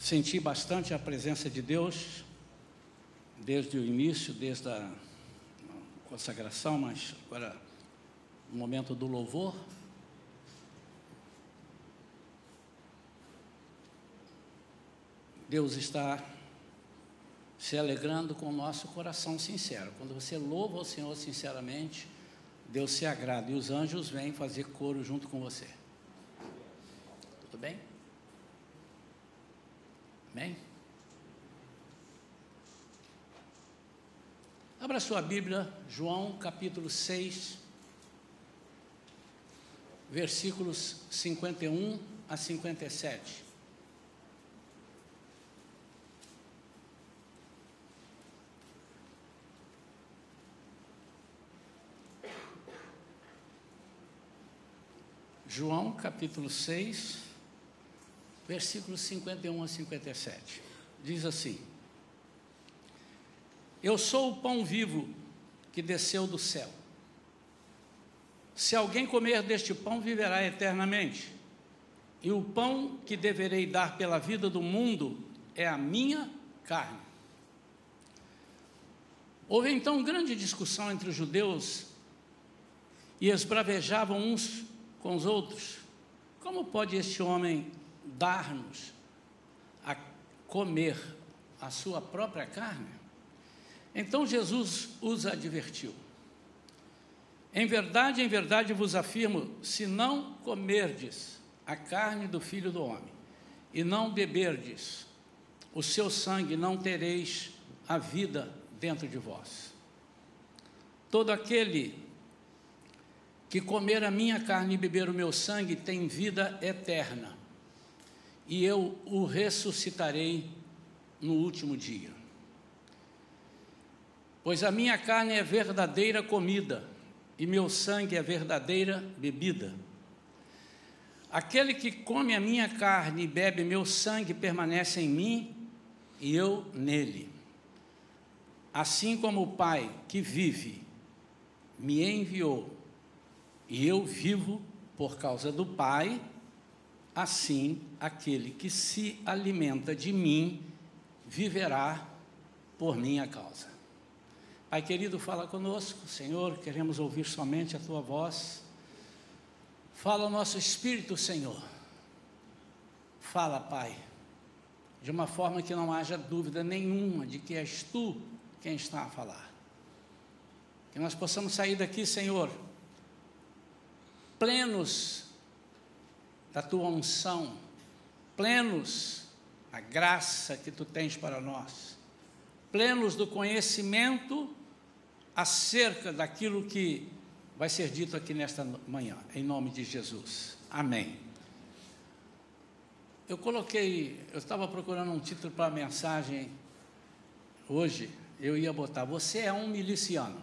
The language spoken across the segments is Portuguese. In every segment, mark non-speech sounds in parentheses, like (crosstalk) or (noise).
Senti bastante a presença de Deus desde o início, desde a consagração, mas agora no momento do louvor. Deus está se alegrando com o nosso coração sincero. Quando você louva o Senhor sinceramente, Deus se agrada e os anjos vêm fazer coro junto com você. Tudo bem? Amém? Abra sua Bíblia, João capítulo 6, versículos 51 a 57. João capítulo 6, versículos 51 a 57. Diz assim: Eu sou o pão vivo que desceu do céu. Se alguém comer deste pão, viverá eternamente. E o pão que deverei dar pela vida do mundo é a minha carne. Houve então grande discussão entre os judeus e esbravejavam uns com os outros. Como pode este homem dar-nos a comer a sua própria carne? Então Jesus os advertiu. Em verdade, em verdade vos afirmo: se não comerdes a carne do filho do homem e não beberdes o seu sangue, não tereis a vida dentro de vós. Todo aquele que comer a minha carne e beber o meu sangue tem vida eterna, e eu o ressuscitarei no último dia. Pois a minha carne é verdadeira comida, e meu sangue é verdadeira bebida. Aquele que come a minha carne e bebe meu sangue permanece em mim e eu nele. Assim como o Pai que vive me enviou e eu vivo por causa do Pai, assim aquele que se alimenta de mim viverá por minha causa. Pai querido, fala conosco, Senhor, queremos ouvir somente a tua voz. Fala o nosso espírito, Senhor. Fala, Pai, de uma forma que não haja dúvida nenhuma de que és tu quem está a falar. Que nós possamos sair daqui, Senhor, plenos da tua unção, plenos da graça que tu tens para nós, plenos do conhecimento acerca daquilo que vai ser dito aqui nesta manhã, em nome de Jesus. Amém. Eu coloquei, eu estava procurando um título para a mensagem hoje, eu ia botar: Você é um miliciano.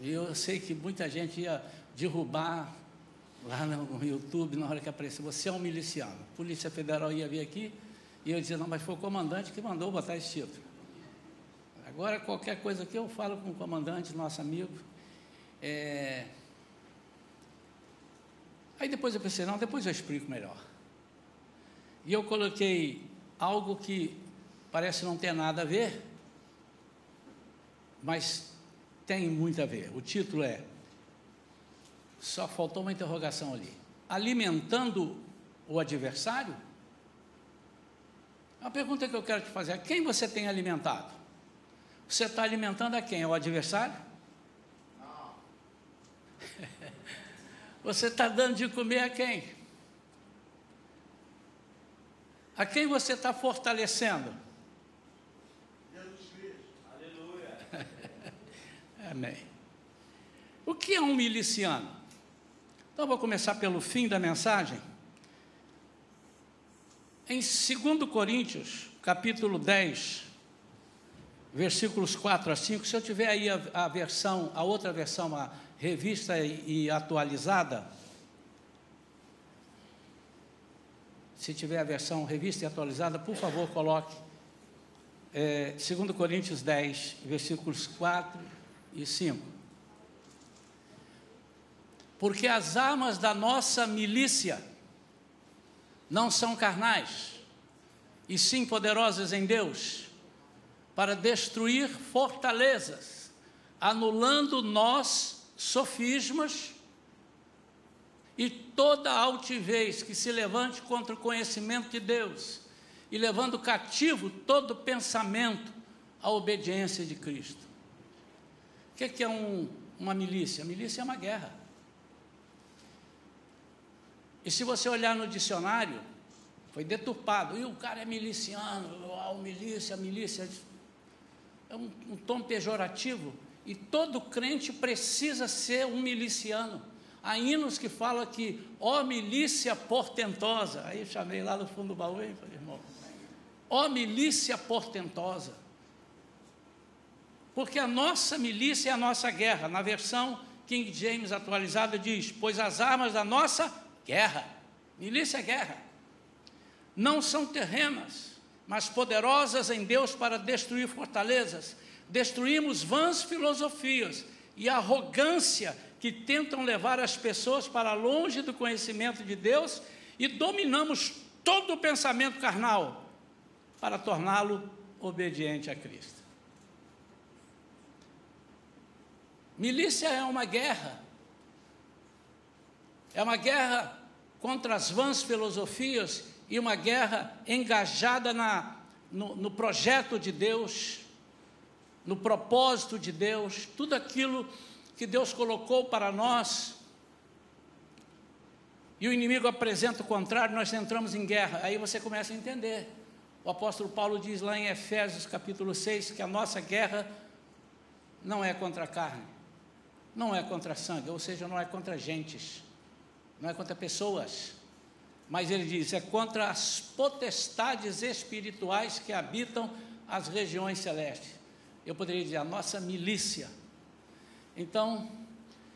E eu sei que muita gente ia derrubar lá no YouTube na hora que apareceu. Você é um miliciano. Polícia Federal ia vir aqui e eu dizia, não, mas foi o comandante que mandou botar esse título. Agora, qualquer coisa aqui eu falo com o comandante, nosso amigo. É... Aí depois eu pensei, não, depois eu explico melhor. E eu coloquei algo que parece não ter nada a ver, mas tem muito a ver. O título é Só faltou uma interrogação ali. Alimentando o adversário? A pergunta que eu quero te fazer é: quem você tem alimentado? Você está alimentando a quem? É o adversário? Não. (laughs) você está dando de comer a quem? A quem você está fortalecendo? (laughs) Amém. O que é um miliciano? Então, vou começar pelo fim da mensagem. Em 2 Coríntios, capítulo 10, versículos 4 a 5, se eu tiver aí a, a versão, a outra versão, a revista e, e atualizada, se tiver a versão revista e atualizada, por favor, coloque é, 2 Coríntios 10, versículos 4 e 5. Porque as armas da nossa milícia não são carnais, e sim poderosas em Deus, para destruir fortalezas, anulando nós sofismas e toda altivez que se levante contra o conhecimento de Deus, e levando cativo todo pensamento à obediência de Cristo. O que é, um, uma milícia? A milícia é uma guerra. E se você olhar no dicionário, foi deturpado. E o cara é miliciano, a milícia, milícia. É um, um tom pejorativo. E todo crente precisa ser um miliciano. Há hinos que falam que, ó milícia portentosa. Aí chamei lá no fundo do baú e falei, irmão, ó milícia portentosa. Porque a nossa milícia é a nossa guerra. Na versão King James atualizada diz: Pois as armas da nossa guerra, milícia é guerra, não são terrenas, mas poderosas em Deus para destruir fortalezas. Destruímos vãs filosofias e arrogância que tentam levar as pessoas para longe do conhecimento de Deus e dominamos todo o pensamento carnal para torná-lo obediente a Cristo. Milícia é uma guerra. É uma guerra contra as vãs filosofias e uma guerra engajada na, no, no projeto de Deus, no propósito de Deus, tudo aquilo que Deus colocou para nós, e o inimigo apresenta o contrário, nós entramos em guerra. Aí você começa a entender. O apóstolo Paulo diz lá em Efésios capítulo 6 que a nossa guerra não é contra a carne, não é contra sangue, ou seja, não é contra gentes, não é contra pessoas. Mas ele diz: é contra as potestades espirituais que habitam as regiões celestes. Eu poderia dizer a nossa milícia então,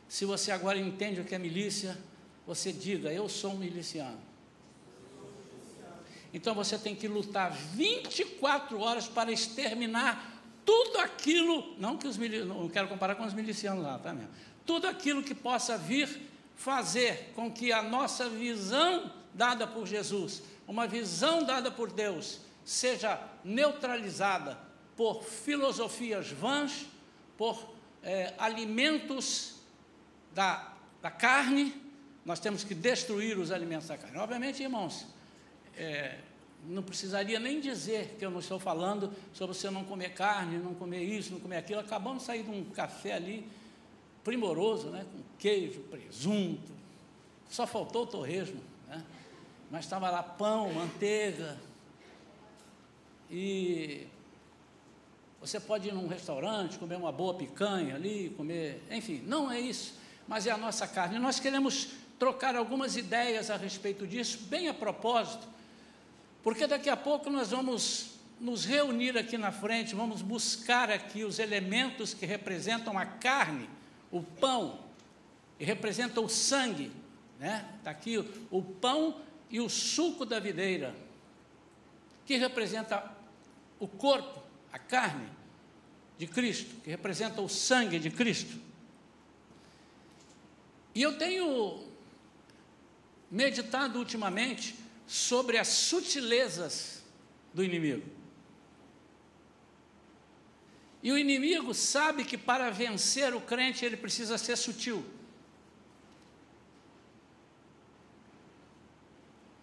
se você agora entende o que é milícia, você diga: Eu sou um miliciano. Então você tem que lutar 24 horas para exterminar tudo aquilo, não que os não quero comparar com os milicianos lá, tá mesmo? Tudo aquilo que possa vir fazer com que a nossa visão dada por Jesus, uma visão dada por Deus, seja neutralizada por filosofias vãs, por é, alimentos da, da carne, nós temos que destruir os alimentos da carne. Obviamente, irmãos, é, não precisaria nem dizer que eu não estou falando sobre você não comer carne, não comer isso, não comer aquilo. Acabamos de sair de um café ali primoroso, né, com queijo, presunto, só faltou o torresmo, né? mas estava lá pão, manteiga, e você pode ir num restaurante, comer uma boa picanha ali, comer, enfim, não é isso, mas é a nossa carne. Nós queremos trocar algumas ideias a respeito disso, bem a propósito, porque daqui a pouco nós vamos nos reunir aqui na frente, vamos buscar aqui os elementos que representam a carne, o pão, representam o sangue, né? Está aqui o, o pão e o suco da videira, que representa o corpo a carne de Cristo, que representa o sangue de Cristo. E eu tenho meditado ultimamente sobre as sutilezas do inimigo. E o inimigo sabe que para vencer o crente ele precisa ser sutil.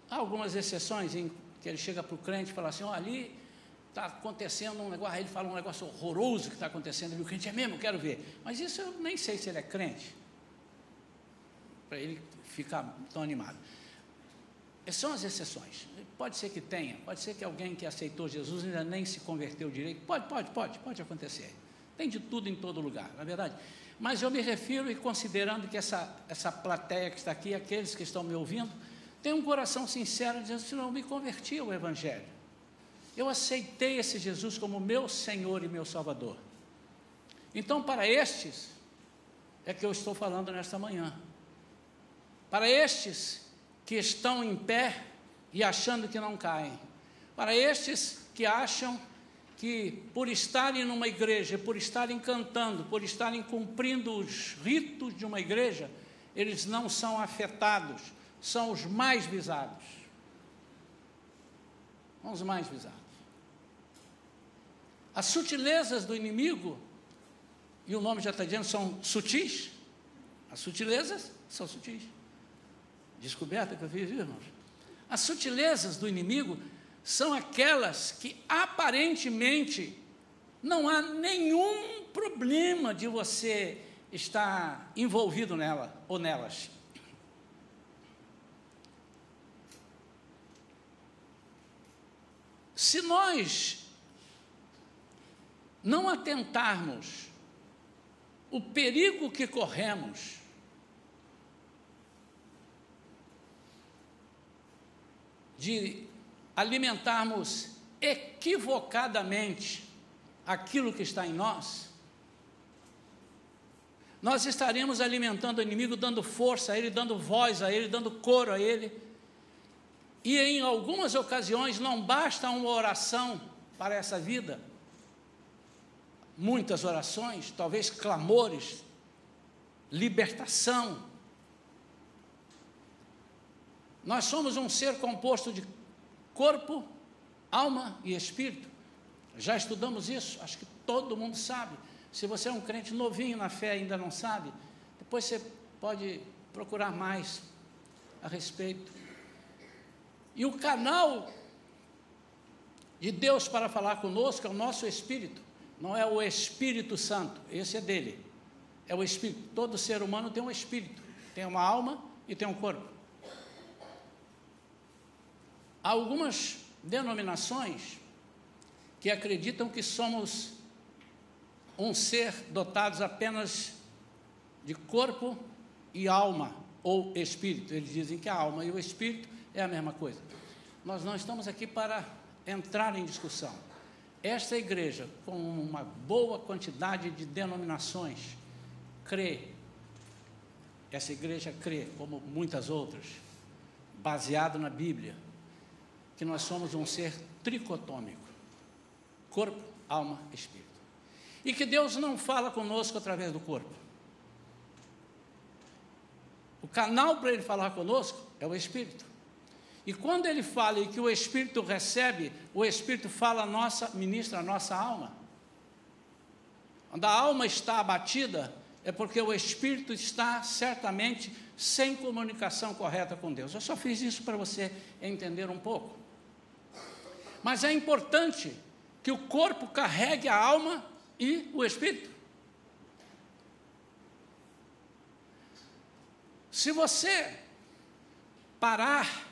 Há algumas exceções em que ele chega para o crente e fala assim: oh, ali está acontecendo um negócio, aí ele fala um negócio horroroso que está acontecendo, e o crente é mesmo, quero ver. Mas isso eu nem sei se ele é crente, para ele ficar tão animado. São as exceções. Pode ser que tenha, pode ser que alguém que aceitou Jesus ainda nem se converteu direito. Pode, pode, pode, pode acontecer. Tem de tudo em todo lugar, na é verdade. Mas eu me refiro e considerando que essa, essa plateia que está aqui, aqueles que estão me ouvindo, tem um coração sincero dizendo assim, não, eu me converti ao Evangelho. Eu aceitei esse Jesus como meu Senhor e meu Salvador. Então, para estes, é que eu estou falando nesta manhã. Para estes que estão em pé e achando que não caem. Para estes que acham que, por estarem numa igreja, por estarem cantando, por estarem cumprindo os ritos de uma igreja, eles não são afetados, são os mais visados. com os mais bizarros. As sutilezas do inimigo, e o nome já está dizendo, são sutis. As sutilezas são sutis. Descoberta que eu fiz, irmãos? As sutilezas do inimigo são aquelas que aparentemente não há nenhum problema de você estar envolvido nela ou nelas. Se nós não atentarmos o perigo que corremos de alimentarmos equivocadamente aquilo que está em nós, nós estaremos alimentando o inimigo, dando força a ele, dando voz a ele, dando coro a ele. E em algumas ocasiões não basta uma oração para essa vida, muitas orações, talvez clamores, libertação. Nós somos um ser composto de corpo, alma e espírito. Já estudamos isso, acho que todo mundo sabe. Se você é um crente novinho na fé e ainda não sabe, depois você pode procurar mais a respeito. E o canal de Deus para falar conosco é o nosso espírito, não é o Espírito Santo, esse é dele. É o espírito. Todo ser humano tem um espírito, tem uma alma e tem um corpo. Há algumas denominações que acreditam que somos um ser dotados apenas de corpo e alma, ou espírito. Eles dizem que a alma e o espírito é a mesma coisa. Nós não estamos aqui para entrar em discussão. Esta igreja, com uma boa quantidade de denominações, crê, essa igreja crê, como muitas outras, baseado na Bíblia, que nós somos um ser tricotômico corpo, alma, espírito. E que Deus não fala conosco através do corpo. O canal para Ele falar conosco é o Espírito. E quando Ele fala e que o Espírito recebe, o Espírito fala a nossa, ministra a nossa alma. Quando a alma está abatida, é porque o Espírito está certamente sem comunicação correta com Deus. Eu só fiz isso para você entender um pouco. Mas é importante que o corpo carregue a alma e o espírito. Se você parar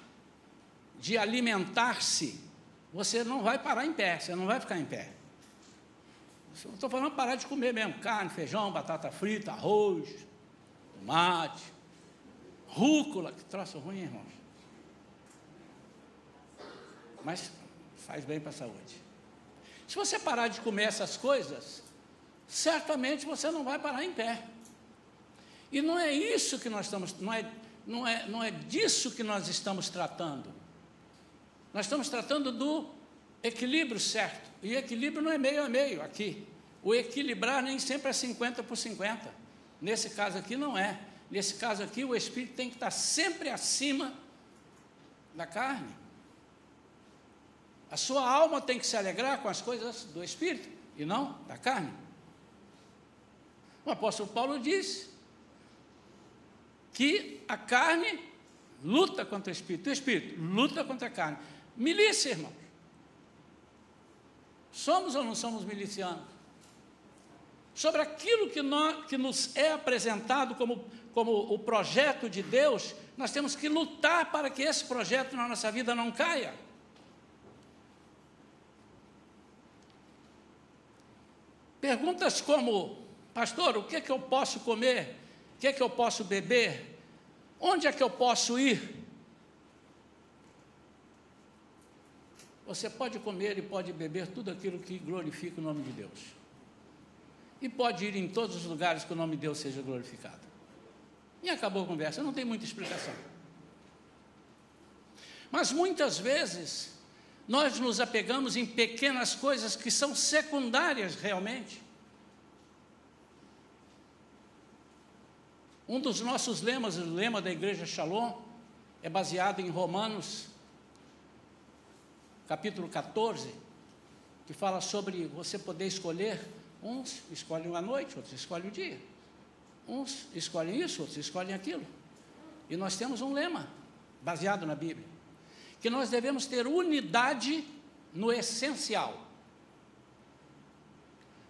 de alimentar-se, você não vai parar em pé, você não vai ficar em pé. Estou falando parar de comer mesmo, carne, feijão, batata frita, arroz, tomate, rúcula, que troço ruim, irmãos. Mas faz bem para a saúde. Se você parar de comer essas coisas, certamente você não vai parar em pé. E não é isso que nós estamos, não é, não é, não é disso que nós estamos tratando. Nós estamos tratando do equilíbrio certo. E equilíbrio não é meio a meio aqui. O equilibrar nem sempre é 50 por 50. Nesse caso aqui não é. Nesse caso aqui, o espírito tem que estar sempre acima da carne. A sua alma tem que se alegrar com as coisas do Espírito e não da carne. O apóstolo Paulo diz que a carne luta contra o Espírito, o Espírito luta contra a carne. Milícia, irmãos. Somos ou não somos milicianos? Sobre aquilo que, nós, que nos é apresentado como, como o projeto de Deus, nós temos que lutar para que esse projeto na nossa vida não caia. Perguntas como, pastor, o que é que eu posso comer? O que é que eu posso beber? Onde é que eu posso ir? Você pode comer e pode beber tudo aquilo que glorifica o nome de Deus. E pode ir em todos os lugares que o nome de Deus seja glorificado. E acabou a conversa, não tem muita explicação. Mas muitas vezes nós nos apegamos em pequenas coisas que são secundárias realmente. Um dos nossos lemas, o lema da igreja Shalom, é baseado em Romanos capítulo 14, que fala sobre você poder escolher, uns escolhem a noite, outros escolhem o dia. Uns escolhem isso, outros escolhem aquilo. E nós temos um lema, baseado na Bíblia, que nós devemos ter unidade no essencial.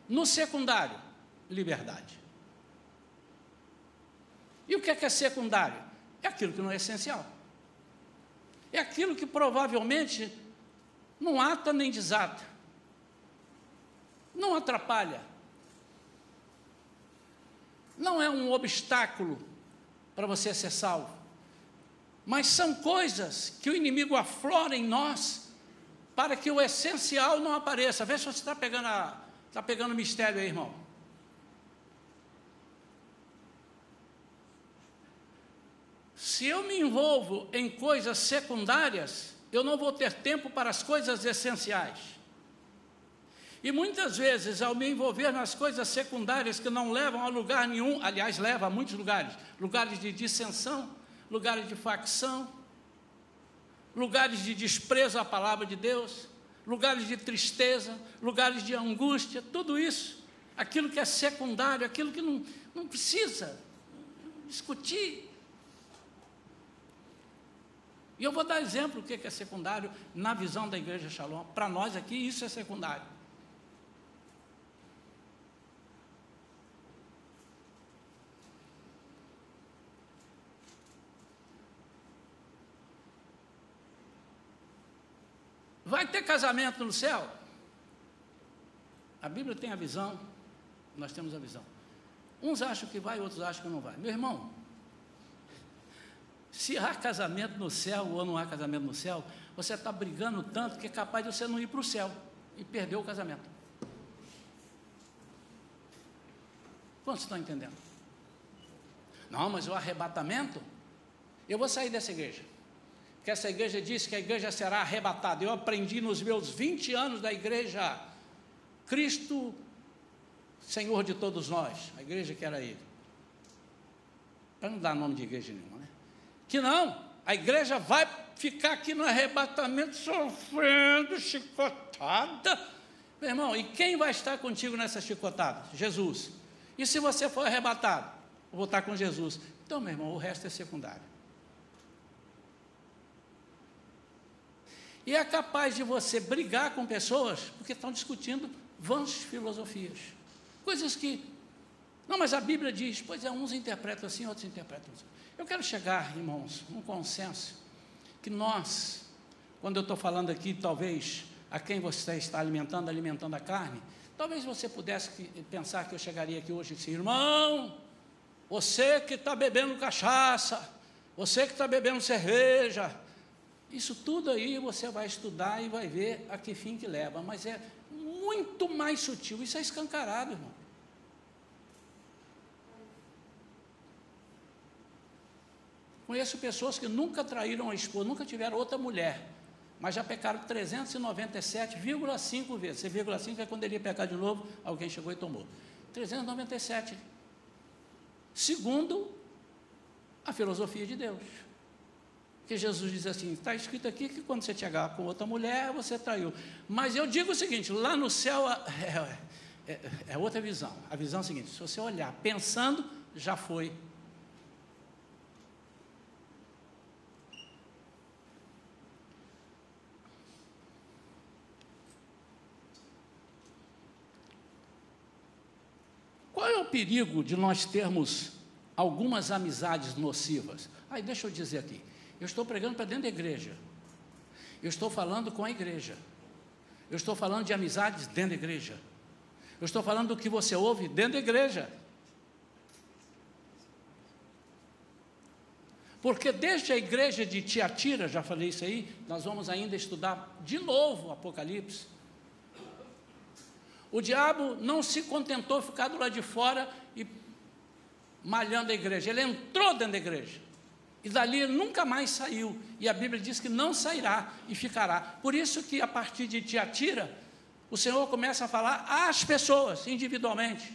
No secundário, liberdade. E o que é que é secundário? É aquilo que não é essencial. É aquilo que provavelmente não ata nem desata. Não atrapalha. Não é um obstáculo para você ser salvo. Mas são coisas que o inimigo aflora em nós para que o essencial não apareça. Vê se você está pegando, a, está pegando o mistério aí, irmão. Se eu me envolvo em coisas secundárias, eu não vou ter tempo para as coisas essenciais. E muitas vezes, ao me envolver nas coisas secundárias que não levam a lugar nenhum, aliás, leva a muitos lugares lugares de dissensão, lugares de facção, lugares de desprezo à palavra de Deus, lugares de tristeza, lugares de angústia, tudo isso, aquilo que é secundário, aquilo que não, não precisa discutir. E eu vou dar exemplo do que é secundário na visão da igreja Shalom. Para nós aqui, isso é secundário. Vai ter casamento no céu? A Bíblia tem a visão, nós temos a visão. Uns acham que vai, outros acham que não vai. Meu irmão, se há casamento no céu ou não há casamento no céu, você está brigando tanto que é capaz de você não ir para o céu e perder o casamento. Quantos estão entendendo? Não, mas o arrebatamento, eu vou sair dessa igreja que essa igreja diz que a igreja será arrebatada. Eu aprendi nos meus 20 anos da igreja, Cristo, Senhor de todos nós, a igreja que era ele. Para não dar nome de igreja nenhuma, né? Que não, a igreja vai ficar aqui no arrebatamento sofrendo chicotada. Meu irmão, e quem vai estar contigo nessa chicotada? Jesus. E se você for arrebatado? Vou estar com Jesus. Então, meu irmão, o resto é secundário. E é capaz de você brigar com pessoas porque estão discutindo vãs filosofias. Coisas que. Não, mas a Bíblia diz, pois é, uns interpretam assim, outros interpretam assim. Eu quero chegar, irmãos, um consenso que nós, quando eu estou falando aqui, talvez a quem você está alimentando, alimentando a carne, talvez você pudesse pensar que eu chegaria aqui hoje e disse, irmão, você que está bebendo cachaça, você que está bebendo cerveja, isso tudo aí você vai estudar e vai ver a que fim que leva, mas é muito mais sutil, isso é escancarado, irmão. Conheço pessoas que nunca traíram a esposa, nunca tiveram outra mulher, mas já pecaram 397,5 vezes. 5 é quando ele ia pecar de novo, alguém chegou e tomou. 397. Segundo a filosofia de Deus. Que Jesus diz assim: está escrito aqui que quando você chegar com outra mulher, você traiu. Mas eu digo o seguinte: lá no céu (laughs) é, é, é outra visão. A visão é a seguinte: se você olhar pensando, já foi. Qual é o perigo de nós termos algumas amizades nocivas? Aí deixa eu dizer aqui. Eu estou pregando para dentro da igreja. Eu estou falando com a igreja. Eu estou falando de amizades dentro da igreja. Eu estou falando do que você ouve dentro da igreja. Porque desde a igreja de Tiatira, já falei isso aí, nós vamos ainda estudar de novo o Apocalipse. O diabo não se contentou ficar do lado de fora e malhando a igreja, ele entrou dentro da igreja. E dali nunca mais saiu. E a Bíblia diz que não sairá e ficará. Por isso que a partir de Tiatira, o Senhor começa a falar às pessoas individualmente.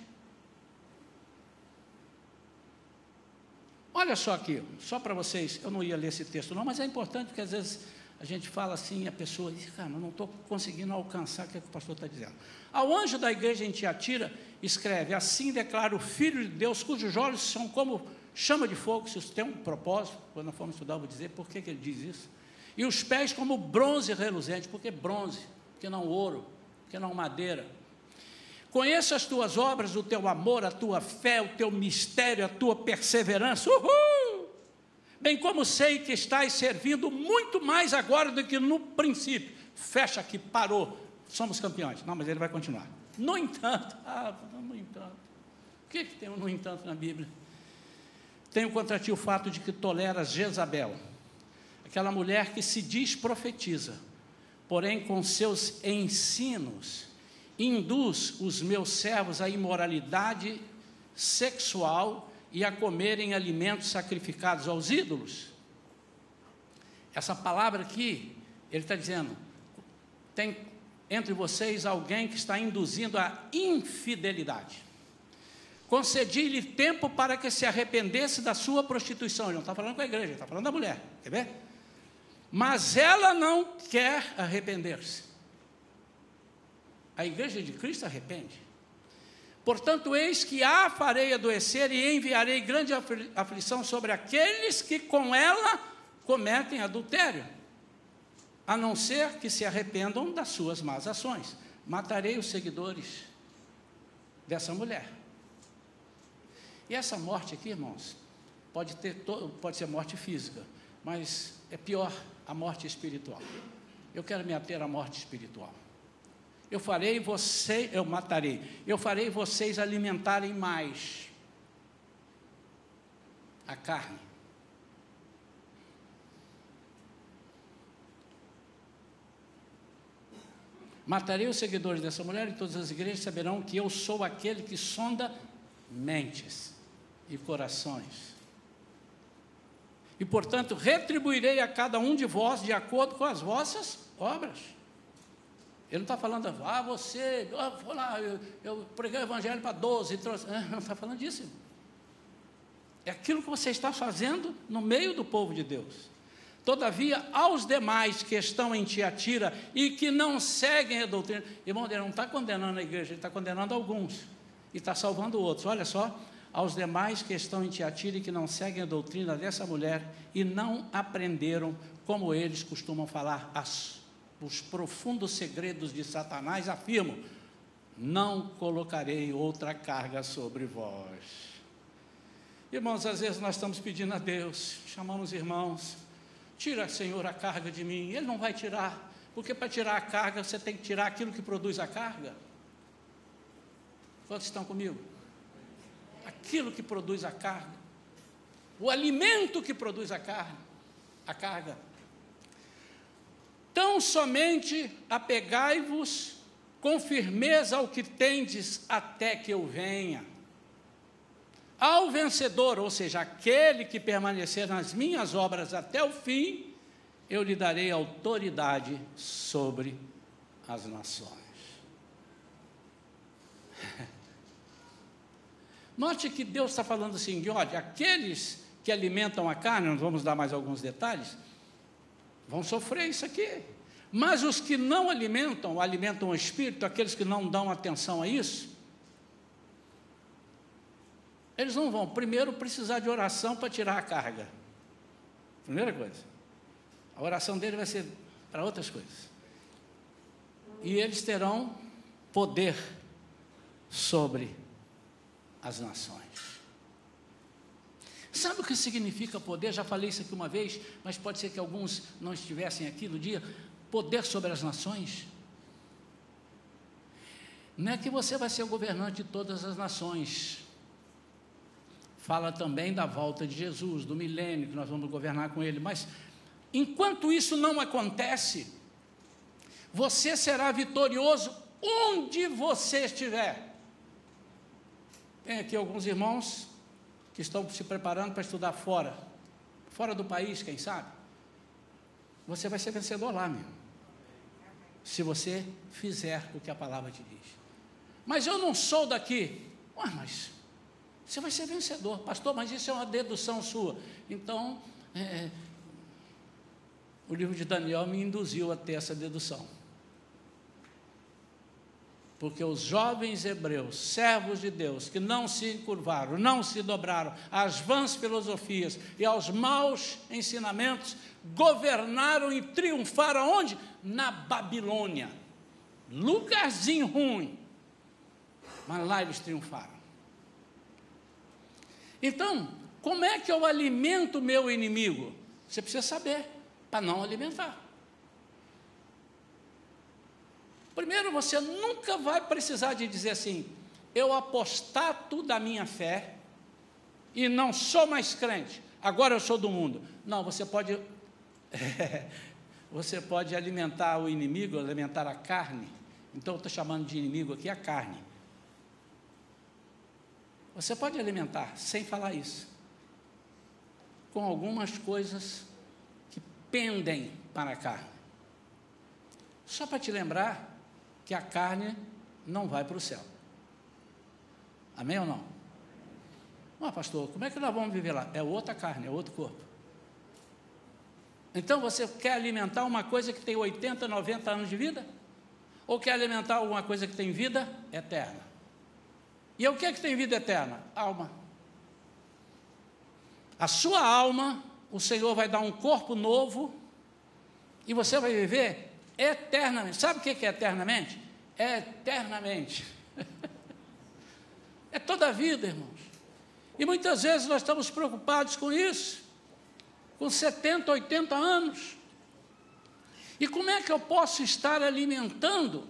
Olha só aqui, só para vocês, eu não ia ler esse texto não, mas é importante porque às vezes a gente fala assim, a pessoa diz, cara, não estou conseguindo alcançar o que, é que o pastor está dizendo. Ao anjo da igreja em Tiatira, escreve, assim declara o Filho de Deus, cujos olhos são como chama de fogo, se isso tem um propósito, quando nós formos estudar, eu vou dizer por que, ele diz isso. E os pés como bronze reluzente, porque bronze, porque não ouro, porque não madeira. Conheço as tuas obras, o teu amor, a tua fé, o teu mistério, a tua perseverança. Uhul! Bem como sei que estás servindo muito mais agora do que no princípio. Fecha aqui, parou. Somos campeões. Não, mas ele vai continuar. No entanto, (laughs) ah, no entanto. O que, que tem um no entanto na Bíblia? Tenho contra ti o fato de que toleras Jezabel, aquela mulher que se diz profetiza, porém com seus ensinos induz os meus servos à imoralidade sexual e a comerem alimentos sacrificados aos ídolos. Essa palavra aqui, ele está dizendo, tem entre vocês alguém que está induzindo a infidelidade. Concedi-lhe tempo para que se arrependesse da sua prostituição. Ele não está falando com a igreja, ele está falando da mulher. Quer ver? Mas ela não quer arrepender-se. A igreja de Cristo arrepende. Portanto, eis que a farei adoecer e enviarei grande aflição sobre aqueles que com ela cometem adultério, a não ser que se arrependam das suas más ações. Matarei os seguidores dessa mulher. E essa morte aqui, irmãos, pode, ter pode ser morte física, mas é pior a morte espiritual. Eu quero me ater à morte espiritual. Eu farei você, eu matarei. Eu farei vocês alimentarem mais a carne. Matarei os seguidores dessa mulher e todas as igrejas saberão que eu sou aquele que sonda mentes e corações. E, portanto, retribuirei a cada um de vós de acordo com as vossas obras. Ele não está falando, ah, você, oh, lá, eu, eu preguei o evangelho para 12, trouxe. Não está falando disso. É aquilo que você está fazendo no meio do povo de Deus. Todavia, aos demais que estão em Tiatira e que não seguem a doutrina, irmão, ele não está condenando a igreja, ele está condenando alguns e está salvando outros. Olha só, aos demais que estão em Tiatira e que não seguem a doutrina dessa mulher e não aprenderam como eles costumam falar as, os profundos segredos de Satanás, afirmo: não colocarei outra carga sobre vós. Irmãos, às vezes nós estamos pedindo a Deus, chamamos irmãos, tira, Senhor, a carga de mim. Ele não vai tirar, porque para tirar a carga você tem que tirar aquilo que produz a carga. Quantos estão comigo? Aquilo que produz a carne, o alimento que produz a carne, a carga. Tão somente apegai-vos com firmeza ao que tendes até que eu venha. Ao vencedor, ou seja, aquele que permanecer nas minhas obras até o fim, eu lhe darei autoridade sobre as nações. (laughs) Note que Deus está falando assim: olha, aqueles que alimentam a carne, nós vamos dar mais alguns detalhes, vão sofrer isso aqui. Mas os que não alimentam, alimentam o espírito, aqueles que não dão atenção a isso, eles não vão, primeiro, precisar de oração para tirar a carga. Primeira coisa. A oração dele vai ser para outras coisas. E eles terão poder sobre as nações. Sabe o que significa poder? Já falei isso aqui uma vez, mas pode ser que alguns não estivessem aqui no dia. Poder sobre as nações. Não é que você vai ser o governante de todas as nações. Fala também da volta de Jesus, do milênio, que nós vamos governar com ele. Mas, enquanto isso não acontece, você será vitorioso onde você estiver. Tem aqui alguns irmãos que estão se preparando para estudar fora, fora do país, quem sabe. Você vai ser vencedor lá mesmo. Se você fizer o que a palavra te diz. Mas eu não sou daqui. Ué, mas você vai ser vencedor, pastor, mas isso é uma dedução sua. Então, é, o livro de Daniel me induziu a ter essa dedução. Porque os jovens hebreus, servos de Deus, que não se encurvaram, não se dobraram às vãs filosofias e aos maus ensinamentos, governaram e triunfaram onde? Na Babilônia. Lugarzinho ruim. Mas lá eles triunfaram. Então, como é que eu alimento o meu inimigo? Você precisa saber, para não alimentar. Primeiro, você nunca vai precisar de dizer assim: eu apostato da minha fé e não sou mais crente, agora eu sou do mundo. Não, você pode. (laughs) você pode alimentar o inimigo, alimentar a carne. Então, eu estou chamando de inimigo aqui a carne. Você pode alimentar sem falar isso, com algumas coisas que pendem para a carne. Só para te lembrar que a carne não vai para o céu. Amém ou não? Não, pastor, como é que nós vamos viver lá? É outra carne, é outro corpo. Então você quer alimentar uma coisa que tem 80, 90 anos de vida? Ou quer alimentar alguma coisa que tem vida eterna? E o que é que tem vida eterna? Alma. A sua alma, o Senhor vai dar um corpo novo e você vai viver eternamente. Sabe o que é eternamente? É eternamente. (laughs) é toda a vida, irmãos. E muitas vezes nós estamos preocupados com isso, com 70, 80 anos. E como é que eu posso estar alimentando?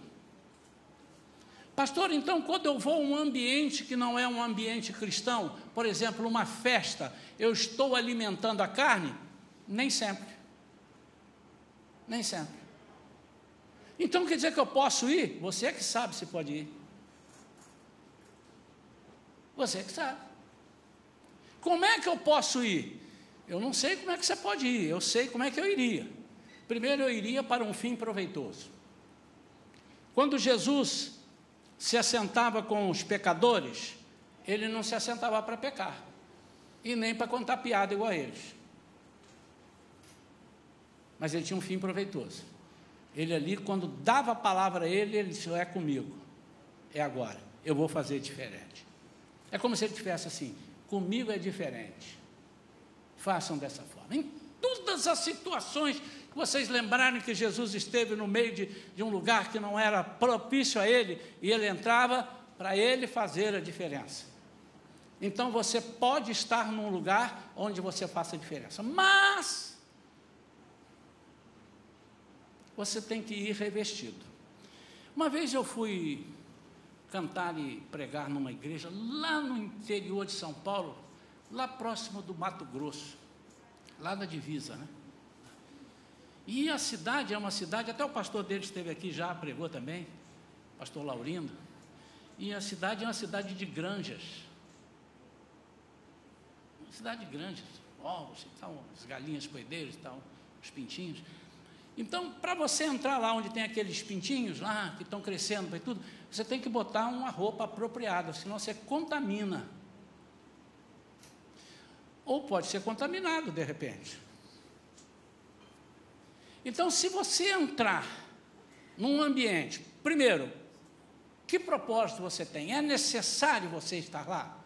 Pastor, então, quando eu vou a um ambiente que não é um ambiente cristão, por exemplo, uma festa, eu estou alimentando a carne? Nem sempre. Nem sempre. Então quer dizer que eu posso ir? Você é que sabe se pode ir. Você é que sabe. Como é que eu posso ir? Eu não sei como é que você pode ir, eu sei como é que eu iria. Primeiro, eu iria para um fim proveitoso. Quando Jesus se assentava com os pecadores, ele não se assentava para pecar, e nem para contar piada igual a eles. Mas ele tinha um fim proveitoso. Ele ali, quando dava a palavra a ele, ele disse: É comigo, é agora, eu vou fazer diferente. É como se ele tivesse assim: Comigo é diferente, façam dessa forma. Em todas as situações que vocês lembrarem que Jesus esteve no meio de, de um lugar que não era propício a ele, e ele entrava para ele fazer a diferença. Então você pode estar num lugar onde você faça a diferença, mas você tem que ir revestido. Uma vez eu fui cantar e pregar numa igreja lá no interior de São Paulo, lá próximo do Mato Grosso, lá na divisa, né? E a cidade é uma cidade, até o pastor dele esteve aqui já, pregou também, pastor Laurindo. E a cidade é uma cidade de granjas. Uma cidade de granjas, ovos e tal, as galinhas poedeiras e tal, os pintinhos. Então, para você entrar lá onde tem aqueles pintinhos lá, que estão crescendo e tudo, você tem que botar uma roupa apropriada, senão você contamina. Ou pode ser contaminado de repente. Então, se você entrar num ambiente, primeiro, que propósito você tem? É necessário você estar lá?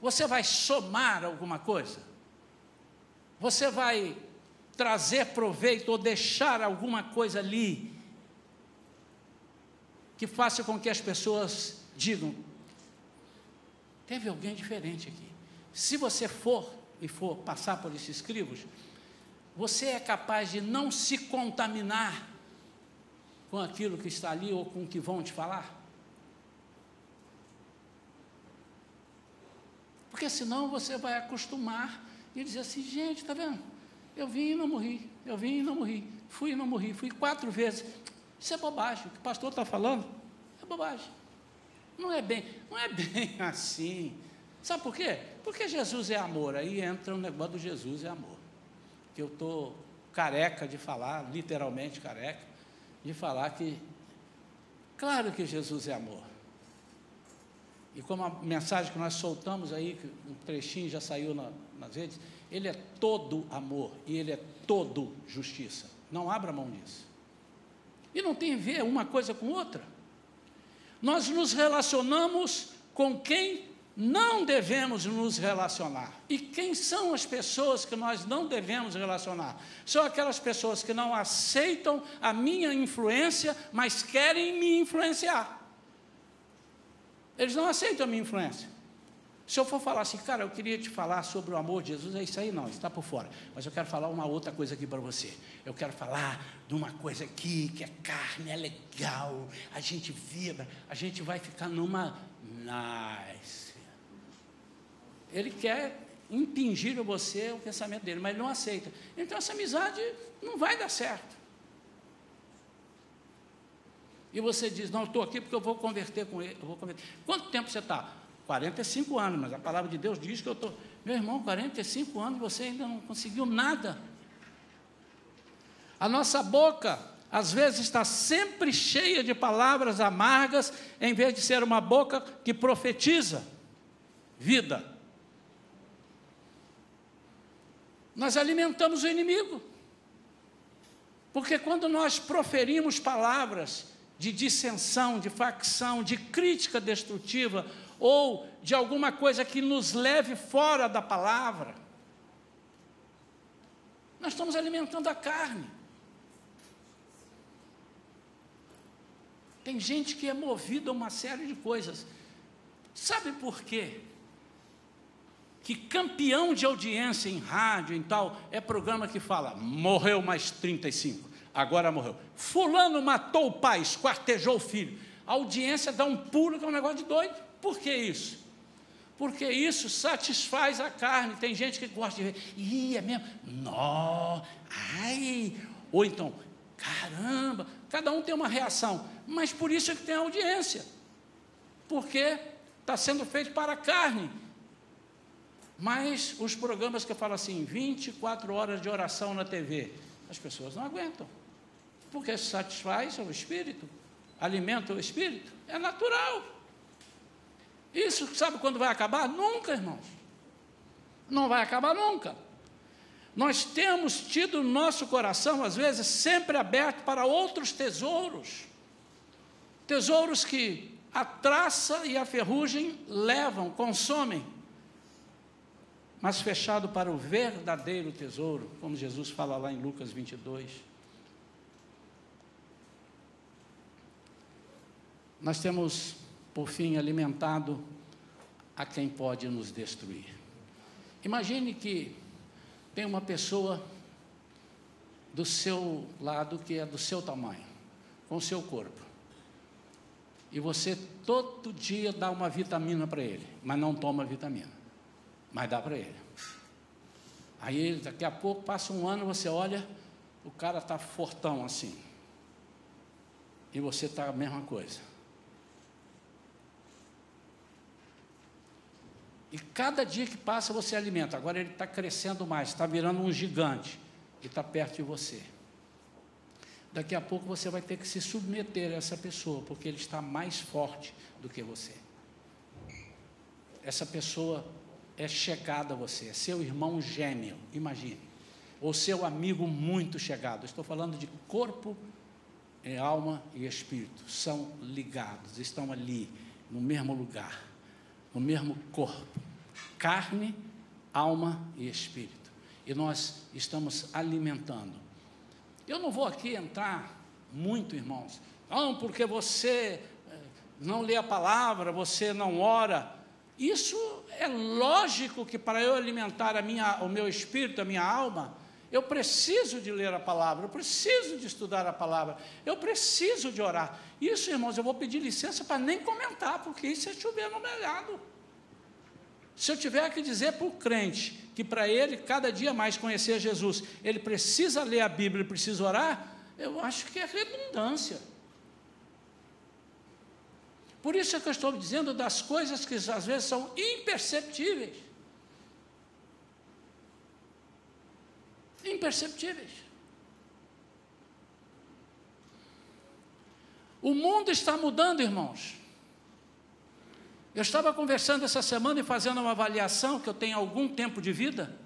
Você vai somar alguma coisa? Você vai trazer proveito ou deixar alguma coisa ali que faça com que as pessoas digam: teve alguém diferente aqui. Se você for e for passar por esses crivos, você é capaz de não se contaminar com aquilo que está ali ou com o que vão te falar? Porque senão você vai acostumar e dizer assim, gente, está vendo? Eu vim e não morri, eu vim e não morri, fui e não morri, fui quatro vezes. Isso é bobagem, o que o pastor está falando é bobagem. Não é bem, não é bem (laughs) assim. Sabe por quê? Porque Jesus é amor. Aí entra o negócio do Jesus é amor. Que eu estou careca de falar, literalmente careca, de falar que, claro que Jesus é amor. E como a mensagem que nós soltamos aí, um trechinho já saiu na, nas redes, ele é todo amor e ele é todo justiça. Não abra mão disso. E não tem a ver uma coisa com outra. Nós nos relacionamos com quem não devemos nos relacionar. E quem são as pessoas que nós não devemos relacionar? São aquelas pessoas que não aceitam a minha influência, mas querem me influenciar. Eles não aceitam a minha influência. Se eu for falar assim, cara, eu queria te falar sobre o amor de Jesus, é isso aí não, está por fora. Mas eu quero falar uma outra coisa aqui para você. Eu quero falar de uma coisa aqui que é carne, é legal, a gente vibra, a gente vai ficar numa nice. Ele quer impingir a você o pensamento dele, mas ele não aceita. Então essa amizade não vai dar certo. E você diz, não, estou aqui porque eu vou converter com ele. Eu vou converter. Quanto tempo você está? 45 anos, mas a palavra de Deus diz que eu estou. Meu irmão, 45 anos você ainda não conseguiu nada. A nossa boca, às vezes, está sempre cheia de palavras amargas, em vez de ser uma boca que profetiza vida. Nós alimentamos o inimigo. Porque quando nós proferimos palavras de dissensão, de facção, de crítica destrutiva, ou de alguma coisa que nos leve fora da palavra, nós estamos alimentando a carne. Tem gente que é movida a uma série de coisas. Sabe por quê? Que campeão de audiência em rádio e tal é programa que fala: morreu mais 35, agora morreu. Fulano matou o pai, esquartejou o filho. A audiência dá um pulo que é um negócio de doido. Por que isso? Porque isso satisfaz a carne. Tem gente que gosta de ver, ih, é mesmo? Nó, ai. Ou então, caramba, cada um tem uma reação. Mas por isso é que tem audiência. Porque está sendo feito para a carne. Mas os programas que falam assim, 24 horas de oração na TV, as pessoas não aguentam. Porque satisfaz o espírito, alimenta o espírito, é natural. Isso sabe quando vai acabar? Nunca, irmãos. Não vai acabar nunca. Nós temos tido no nosso coração, às vezes, sempre aberto para outros tesouros. Tesouros que a traça e a ferrugem levam, consomem, mas fechado para o verdadeiro tesouro, como Jesus fala lá em Lucas 22. Nós temos por fim, alimentado a quem pode nos destruir. Imagine que tem uma pessoa do seu lado que é do seu tamanho, com o seu corpo. E você todo dia dá uma vitamina para ele, mas não toma vitamina, mas dá para ele. Aí daqui a pouco passa um ano, você olha, o cara está fortão assim. E você está a mesma coisa. E cada dia que passa você alimenta. Agora ele está crescendo mais, está virando um gigante e está perto de você. Daqui a pouco você vai ter que se submeter a essa pessoa, porque ele está mais forte do que você. Essa pessoa é chegada a você, é seu irmão gêmeo, imagine. Ou seu amigo muito chegado. Estou falando de corpo, é, alma e espírito. São ligados, estão ali, no mesmo lugar no mesmo corpo, carne, alma e espírito. E nós estamos alimentando. Eu não vou aqui entrar muito, irmãos, não, porque você eh, não lê a palavra, você não ora. Isso é lógico que para eu alimentar a minha, o meu espírito, a minha alma, eu preciso de ler a palavra, eu preciso de estudar a palavra, eu preciso de orar. Isso, irmãos, eu vou pedir licença para nem comentar, porque isso é chover no melhado. Se eu tiver que dizer para o crente que para ele, cada dia mais conhecer Jesus, ele precisa ler a Bíblia, ele precisa orar, eu acho que é redundância. Por isso é que eu estou dizendo das coisas que às vezes são imperceptíveis. Imperceptíveis. O mundo está mudando, irmãos. Eu estava conversando essa semana e fazendo uma avaliação, que eu tenho algum tempo de vida,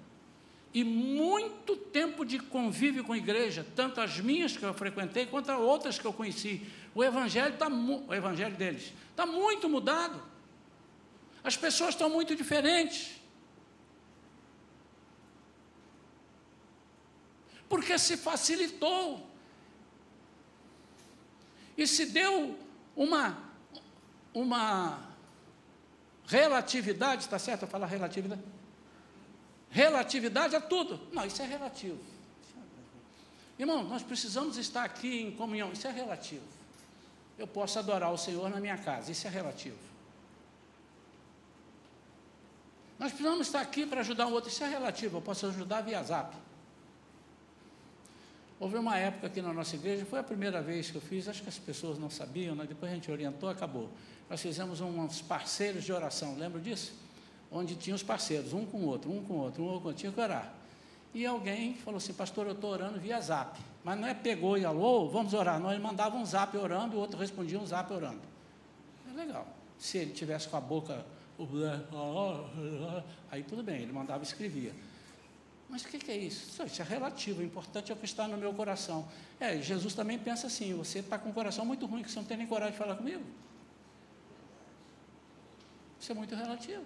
e muito tempo de convívio com a igreja, tanto as minhas que eu frequentei, quanto as outras que eu conheci. O evangelho, tá, o evangelho deles está muito mudado. As pessoas estão muito diferentes. Porque se facilitou. E se deu uma, uma relatividade, está certo eu falar relatividade? Relatividade a tudo. Não, isso é relativo. Irmão, nós precisamos estar aqui em comunhão. Isso é relativo. Eu posso adorar o Senhor na minha casa. Isso é relativo. Nós precisamos estar aqui para ajudar o outro. Isso é relativo. Eu posso ajudar via zap. Houve uma época aqui na nossa igreja, foi a primeira vez que eu fiz, acho que as pessoas não sabiam, né? depois a gente orientou, acabou. Nós fizemos uns parceiros de oração, lembra disso? onde tinha os parceiros, um com o outro, um com o outro, um com o outro, tinha que orar. E alguém falou assim, pastor, eu estou orando via zap. Mas não é pegou e alô, vamos orar. Não, ele mandava um zap orando o outro respondia um zap orando. É legal. Se ele tivesse com a boca, aí tudo bem, ele mandava e escrevia. Mas o que, é isso? Isso é relativo, o importante é o que está no meu coração. É, Jesus também pensa assim, você está com um coração muito ruim, que você não tem nem coragem de falar comigo. Isso é muito relativo.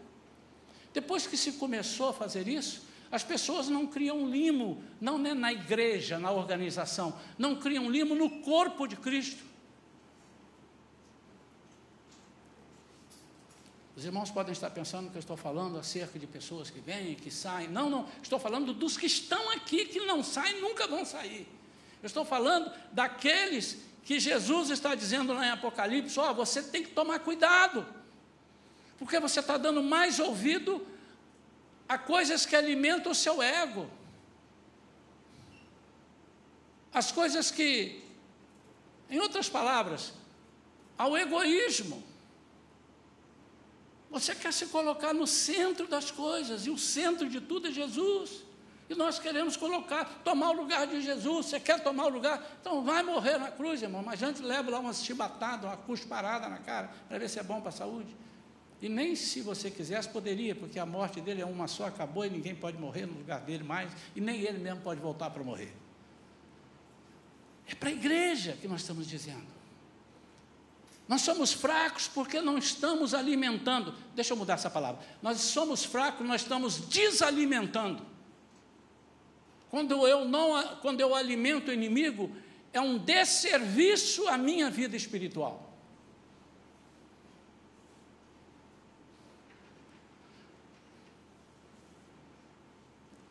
Depois que se começou a fazer isso, as pessoas não criam limo, não né, na igreja, na organização, não criam limo no corpo de Cristo. Os irmãos podem estar pensando que eu estou falando acerca de pessoas que vêm, que saem. Não, não. Estou falando dos que estão aqui, que não saem, nunca vão sair. Eu estou falando daqueles que Jesus está dizendo lá em Apocalipse: ó, oh, você tem que tomar cuidado. Porque você está dando mais ouvido a coisas que alimentam o seu ego. As coisas que, em outras palavras, ao egoísmo. Você quer se colocar no centro das coisas, e o centro de tudo é Jesus. E nós queremos colocar, tomar o lugar de Jesus. Você quer tomar o lugar? Então vai morrer na cruz, irmão. Mas antes leva lá uma chibatada, uma cusparada na cara, para ver se é bom para a saúde. E nem se você quisesse poderia, porque a morte dele é uma só, acabou e ninguém pode morrer no lugar dele mais, e nem ele mesmo pode voltar para morrer. É para a igreja que nós estamos dizendo. Nós somos fracos porque não estamos alimentando. Deixa eu mudar essa palavra. Nós somos fracos, nós estamos desalimentando. Quando eu não, quando eu alimento o inimigo, é um desserviço à minha vida espiritual.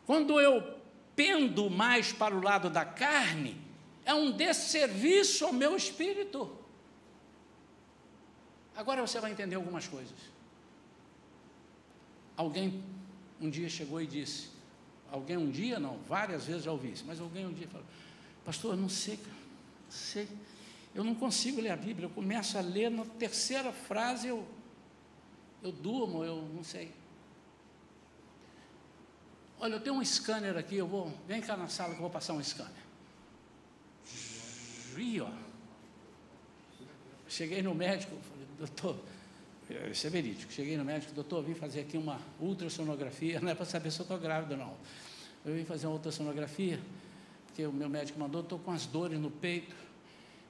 Quando eu pendo mais para o lado da carne, é um desserviço ao meu espírito. Agora você vai entender algumas coisas. Alguém um dia chegou e disse, alguém um dia, não, várias vezes já ouvi isso, mas alguém um dia falou, pastor, não sei, não sei, eu não consigo ler a Bíblia, eu começo a ler, na terceira frase eu, eu durmo, eu não sei. Olha, eu tenho um scanner aqui, eu vou. Vem cá na sala que eu vou passar um scanner. E, ó. Cheguei no médico, doutor, isso é verídico. Cheguei no médico, doutor, vim fazer aqui uma ultrassonografia, (laughs) não é para saber se eu estou grávida, não. Eu vim fazer uma ultrassonografia, porque o meu médico mandou, estou com as dores no peito.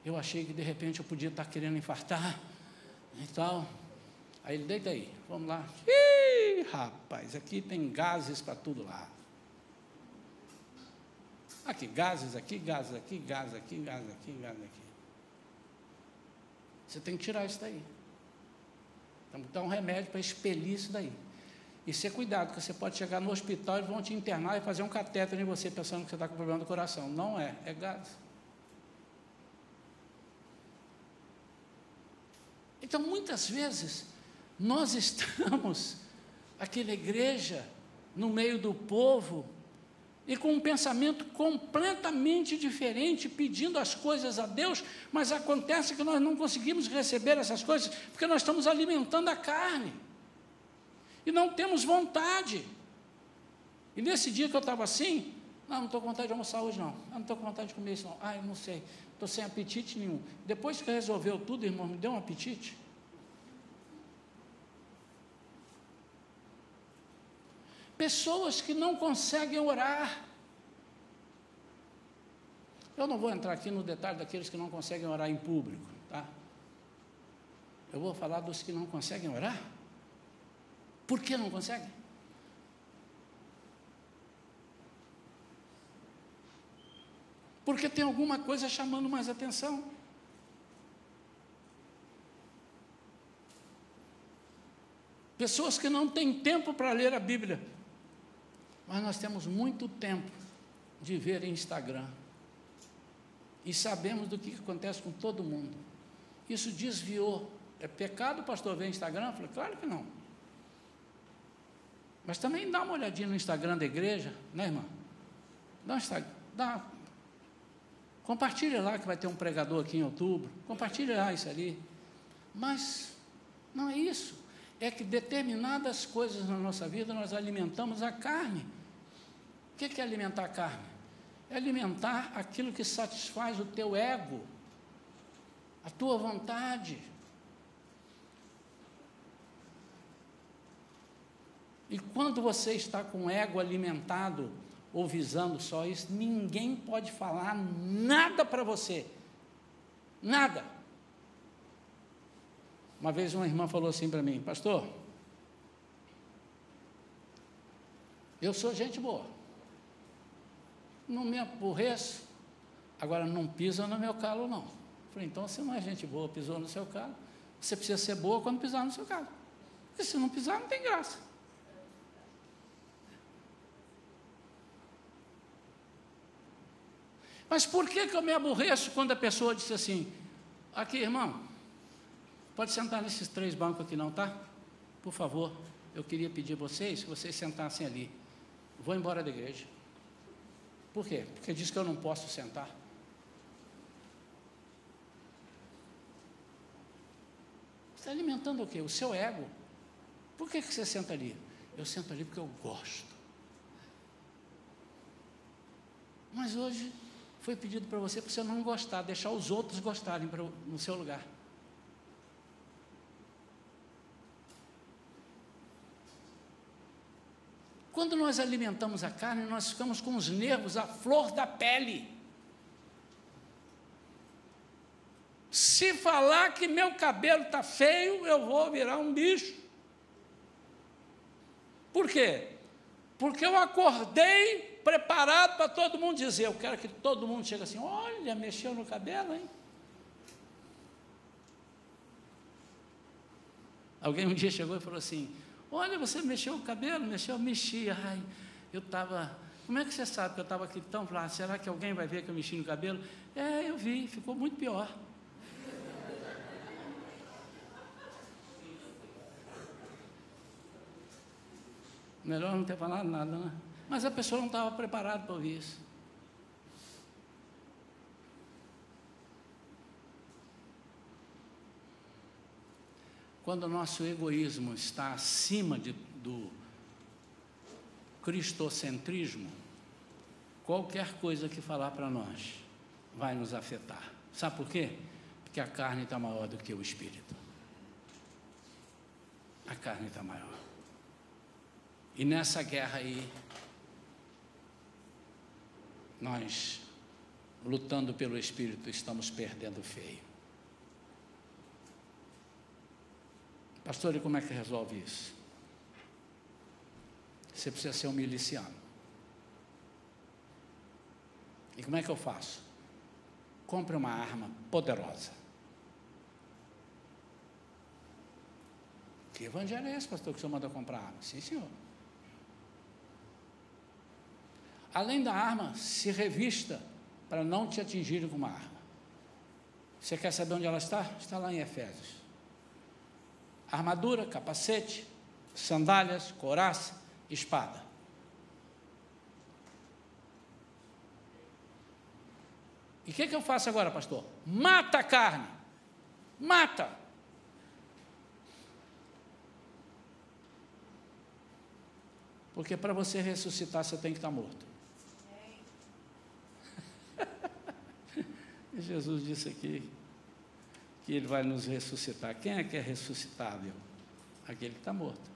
Eu achei que de repente eu podia estar querendo infartar e tal. Aí ele, deita aí, vamos lá. Ih, rapaz, aqui tem gases para tudo lá. Aqui, gases aqui, gases aqui, gases aqui, gases aqui, gases aqui. Você tem que tirar isso daí. Então, dar um remédio para expelir isso daí. E ser cuidado, porque você pode chegar no hospital e vão te internar e fazer um catéter em você pensando que você está com problema do coração. Não é, é gás. Então, muitas vezes, nós (laughs) estamos, aquela igreja, no meio do povo, e com um pensamento completamente diferente, pedindo as coisas a Deus, mas acontece que nós não conseguimos receber essas coisas porque nós estamos alimentando a carne e não temos vontade. E nesse dia que eu estava assim, não, não estou com vontade de almoçar hoje não, não estou com vontade de comer isso não, ah, eu não sei, estou sem apetite nenhum. Depois que resolveu tudo, irmão, me deu um apetite. Pessoas que não conseguem orar. Eu não vou entrar aqui no detalhe daqueles que não conseguem orar em público, tá? Eu vou falar dos que não conseguem orar. Por que não conseguem? Porque tem alguma coisa chamando mais atenção. Pessoas que não têm tempo para ler a Bíblia. Mas nós temos muito tempo de ver Instagram. E sabemos do que acontece com todo mundo. Isso desviou. É pecado o pastor ver Instagram? Eu falei, claro que não. Mas também dá uma olhadinha no Instagram da igreja, né, irmã? Dá um Instagram, dá. Compartilha lá que vai ter um pregador aqui em outubro. Compartilha lá isso ali. Mas não é isso é que determinadas coisas na nossa vida nós alimentamos a carne. O que é alimentar a carne? É alimentar aquilo que satisfaz o teu ego, a tua vontade. E quando você está com o ego alimentado ou visando só isso, ninguém pode falar nada para você. Nada. Uma vez uma irmã falou assim para mim, pastor, eu sou gente boa, não me aborreço, agora não pisa no meu calo não. Falei, então você não é gente boa, pisou no seu calo, você precisa ser boa quando pisar no seu calo, porque se não pisar não tem graça. Mas por que, que eu me aborreço quando a pessoa diz assim, aqui irmão, Pode sentar nesses três bancos aqui não, tá? Por favor, eu queria pedir vocês que vocês sentassem ali. Vou embora da igreja. Por quê? Porque diz que eu não posso sentar. Você está alimentando o quê? O seu ego. Por que, que você senta ali? Eu sento ali porque eu gosto. Mas hoje foi pedido para você para você não gostar, deixar os outros gostarem no seu lugar. Quando nós alimentamos a carne, nós ficamos com os nervos à flor da pele. Se falar que meu cabelo está feio, eu vou virar um bicho. Por quê? Porque eu acordei preparado para todo mundo dizer. Eu quero que todo mundo chegue assim: olha, mexeu no cabelo, hein? Alguém um dia chegou e falou assim: Olha, você mexeu o cabelo, mexeu, mexia. Ai, eu estava. Como é que você sabe que eu estava aqui tão falando, será que alguém vai ver que eu mexi no cabelo? É, eu vi, ficou muito pior. Melhor não ter falado nada, né? Mas a pessoa não estava preparada para ouvir isso. Quando o nosso egoísmo está acima de, do cristocentrismo, qualquer coisa que falar para nós vai nos afetar. Sabe por quê? Porque a carne está maior do que o espírito. A carne está maior. E nessa guerra aí, nós, lutando pelo espírito, estamos perdendo feio. Pastor, e como é que resolve isso? Você precisa ser um miliciano. E como é que eu faço? Compre uma arma poderosa. Que evangelho é esse, pastor, que o senhor manda comprar arma? Sim, senhor. Além da arma, se revista para não te atingirem com uma arma. Você quer saber onde ela está? Está lá em Efésios armadura, capacete, sandálias, coraça, espada. E o que, que eu faço agora, pastor? Mata a carne. Mata. Porque para você ressuscitar, você tem que estar morto. (laughs) Jesus disse aqui que ele vai nos ressuscitar. Quem é que é ressuscitável? Aquele que está morto.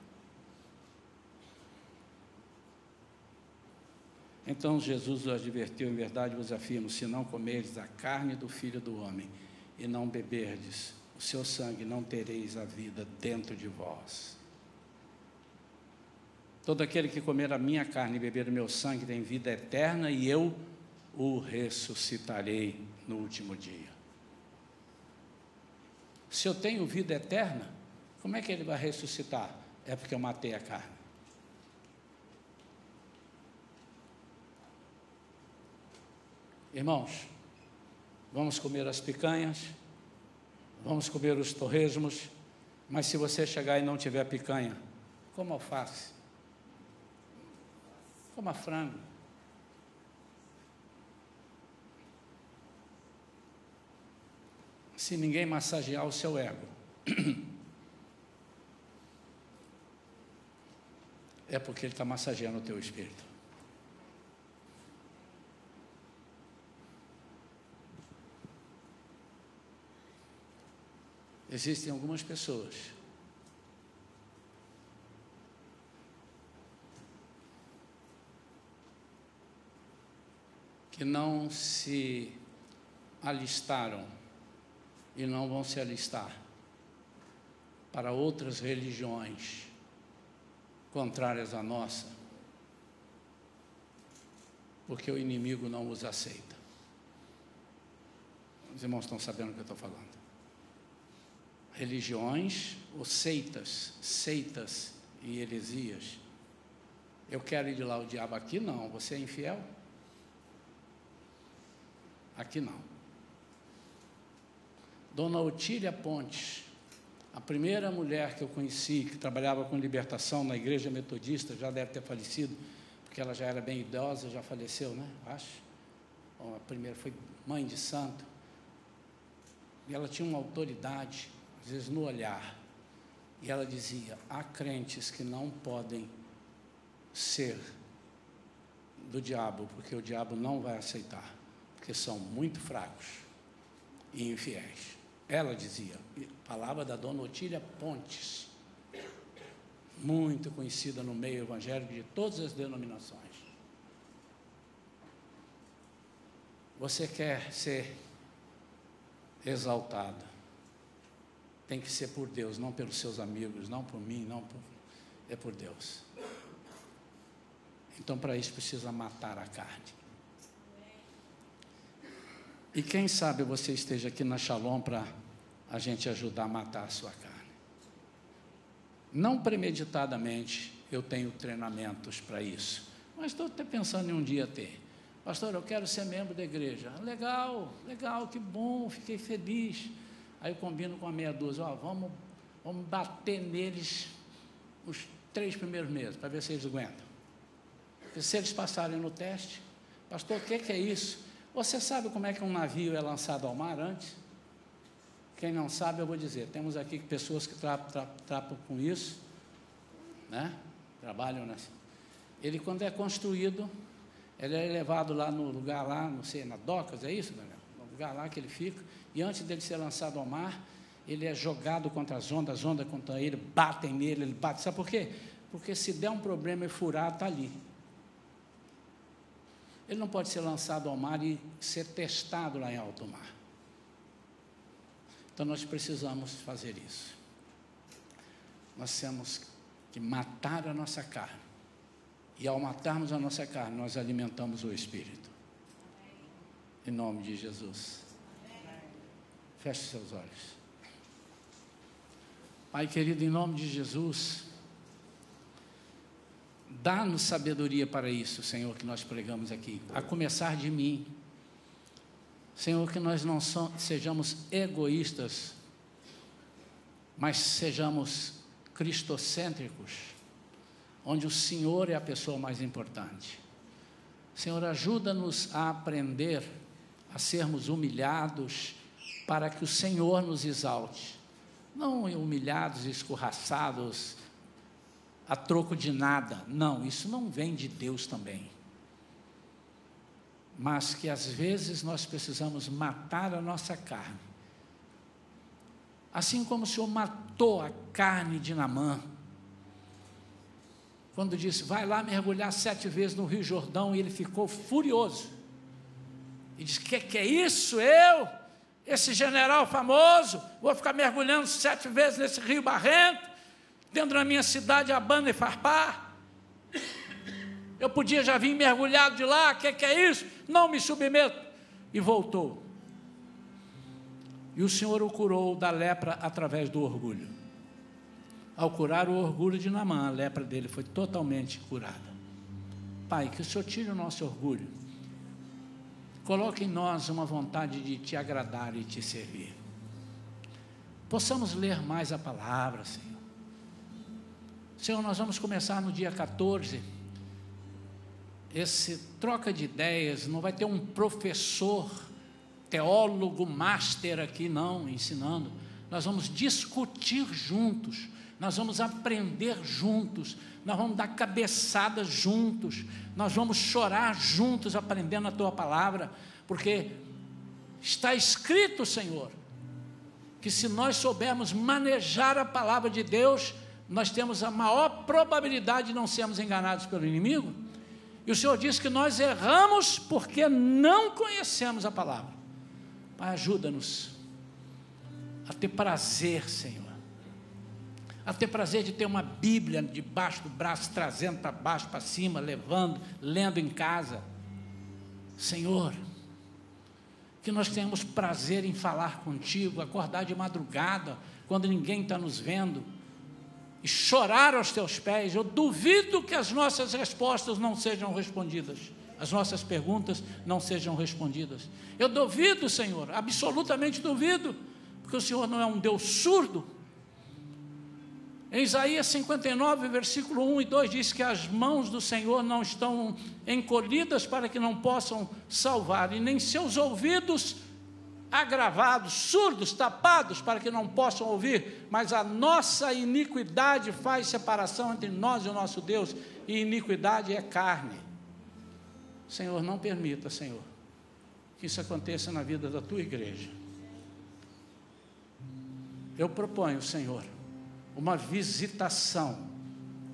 Então Jesus os advertiu: em verdade vos afirmo: se não comerdes a carne do filho do homem e não beberdes o seu sangue, não tereis a vida dentro de vós. Todo aquele que comer a minha carne e beber o meu sangue tem vida eterna e eu o ressuscitarei no último dia. Se eu tenho vida eterna, como é que ele vai ressuscitar? É porque eu matei a carne. Irmãos, vamos comer as picanhas, vamos comer os torresmos, mas se você chegar e não tiver picanha, como alface, coma frango. Se ninguém massagear o seu ego, (clears throat) é porque ele está massageando o teu espírito. Existem algumas pessoas que não se alistaram e não vão se alistar para outras religiões contrárias à nossa, porque o inimigo não os aceita. Os irmãos estão sabendo o que eu estou falando religiões ou seitas, seitas e heresias. Eu quero ir de lá o diabo aqui não, você é infiel? Aqui não. Dona Otília Pontes, a primeira mulher que eu conheci que trabalhava com libertação na igreja metodista, já deve ter falecido, porque ela já era bem idosa, já faleceu, né? Acho. Bom, a primeira foi mãe de santo. E ela tinha uma autoridade às vezes no olhar. E ela dizia: há crentes que não podem ser do diabo, porque o diabo não vai aceitar, porque são muito fracos e infiéis. Ela dizia, palavra da dona Otília Pontes, muito conhecida no meio evangélico de todas as denominações. Você quer ser exaltado, tem que ser por Deus, não pelos seus amigos, não por mim, não por, é por Deus. Então, para isso, precisa matar a carne. E quem sabe você esteja aqui na Shalom para a gente ajudar a matar a sua carne. Não premeditadamente, eu tenho treinamentos para isso. Mas estou até pensando em um dia ter. Pastor, eu quero ser membro da igreja. Legal, legal, que bom, fiquei feliz. Aí eu combino com a meia dúzia, ó, vamos, vamos bater neles os três primeiros meses, para ver se eles aguentam. Porque se eles passarem no teste, pastor, o que, que é isso? Você sabe como é que um navio é lançado ao mar antes? Quem não sabe, eu vou dizer. Temos aqui pessoas que trapam, trapam, trapam com isso, né? trabalham nessa. Ele, quando é construído, ele é levado lá no lugar lá, não sei, na docas, é isso, Daniel? No lugar lá que ele fica e antes dele ser lançado ao mar, ele é jogado contra as ondas, as ondas contra ele, batem nele, ele bate. Sabe por quê? Porque se der um problema e furar, está ali. Ele não pode ser lançado ao mar e ser testado lá em alto mar. Então nós precisamos fazer isso. Nós temos que matar a nossa carne. E ao matarmos a nossa carne, nós alimentamos o Espírito. Em nome de Jesus. Feche seus olhos. Pai querido, em nome de Jesus, dá-nos sabedoria para isso, Senhor, que nós pregamos aqui, a começar de mim. Senhor, que nós não sejamos egoístas, mas sejamos cristocêntricos, onde o Senhor é a pessoa mais importante. Senhor, ajuda-nos a aprender a sermos humilhados para que o Senhor nos exalte. Não humilhados, escorraçados, a troco de nada. Não, isso não vem de Deus também. Mas que às vezes nós precisamos matar a nossa carne. Assim como o Senhor matou a carne de Namã, quando disse: Vai lá mergulhar sete vezes no Rio Jordão, e ele ficou furioso. E disse: Que que é isso? Eu, esse general famoso, vou ficar mergulhando sete vezes nesse rio barrento, dentro da minha cidade, Abana e Farpar. Eu podia já vir mergulhado de lá, o que, que é isso? Não me submeto. E voltou. E o Senhor o curou da lepra através do orgulho. Ao curar o orgulho de Namã, a lepra dele foi totalmente curada. Pai, que o Senhor tire o nosso orgulho. Coloque em nós uma vontade de te agradar e te servir. Possamos ler mais a palavra, Senhor. Senhor, nós vamos começar no dia 14. Esse troca de ideias, não vai ter um professor, teólogo, master aqui, não, ensinando. Nós vamos discutir juntos nós vamos aprender juntos, nós vamos dar cabeçadas juntos, nós vamos chorar juntos aprendendo a tua palavra, porque está escrito, Senhor, que se nós soubermos manejar a palavra de Deus, nós temos a maior probabilidade de não sermos enganados pelo inimigo. E o Senhor diz que nós erramos porque não conhecemos a palavra. Pai, ajuda-nos a ter prazer, Senhor a ter prazer de ter uma Bíblia debaixo do braço, trazendo para baixo, para cima, levando, lendo em casa. Senhor, que nós tenhamos prazer em falar contigo, acordar de madrugada, quando ninguém está nos vendo, e chorar aos teus pés. Eu duvido que as nossas respostas não sejam respondidas, as nossas perguntas não sejam respondidas. Eu duvido, Senhor, absolutamente duvido, porque o Senhor não é um Deus surdo em Isaías 59, versículo 1 e 2 diz que as mãos do Senhor não estão encolhidas para que não possam salvar, e nem seus ouvidos agravados, surdos, tapados, para que não possam ouvir, mas a nossa iniquidade faz separação entre nós e o nosso Deus, e iniquidade é carne. Senhor, não permita, Senhor, que isso aconteça na vida da tua igreja. Eu proponho, Senhor, uma visitação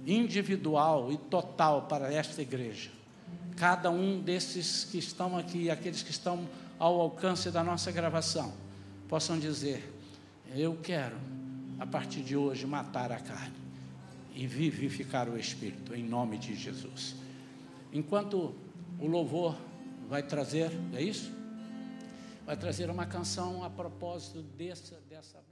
individual e total para esta igreja. Cada um desses que estão aqui, aqueles que estão ao alcance da nossa gravação, possam dizer: Eu quero, a partir de hoje, matar a carne e vivificar o espírito, em nome de Jesus. Enquanto o louvor vai trazer, é isso? Vai trazer uma canção a propósito dessa. dessa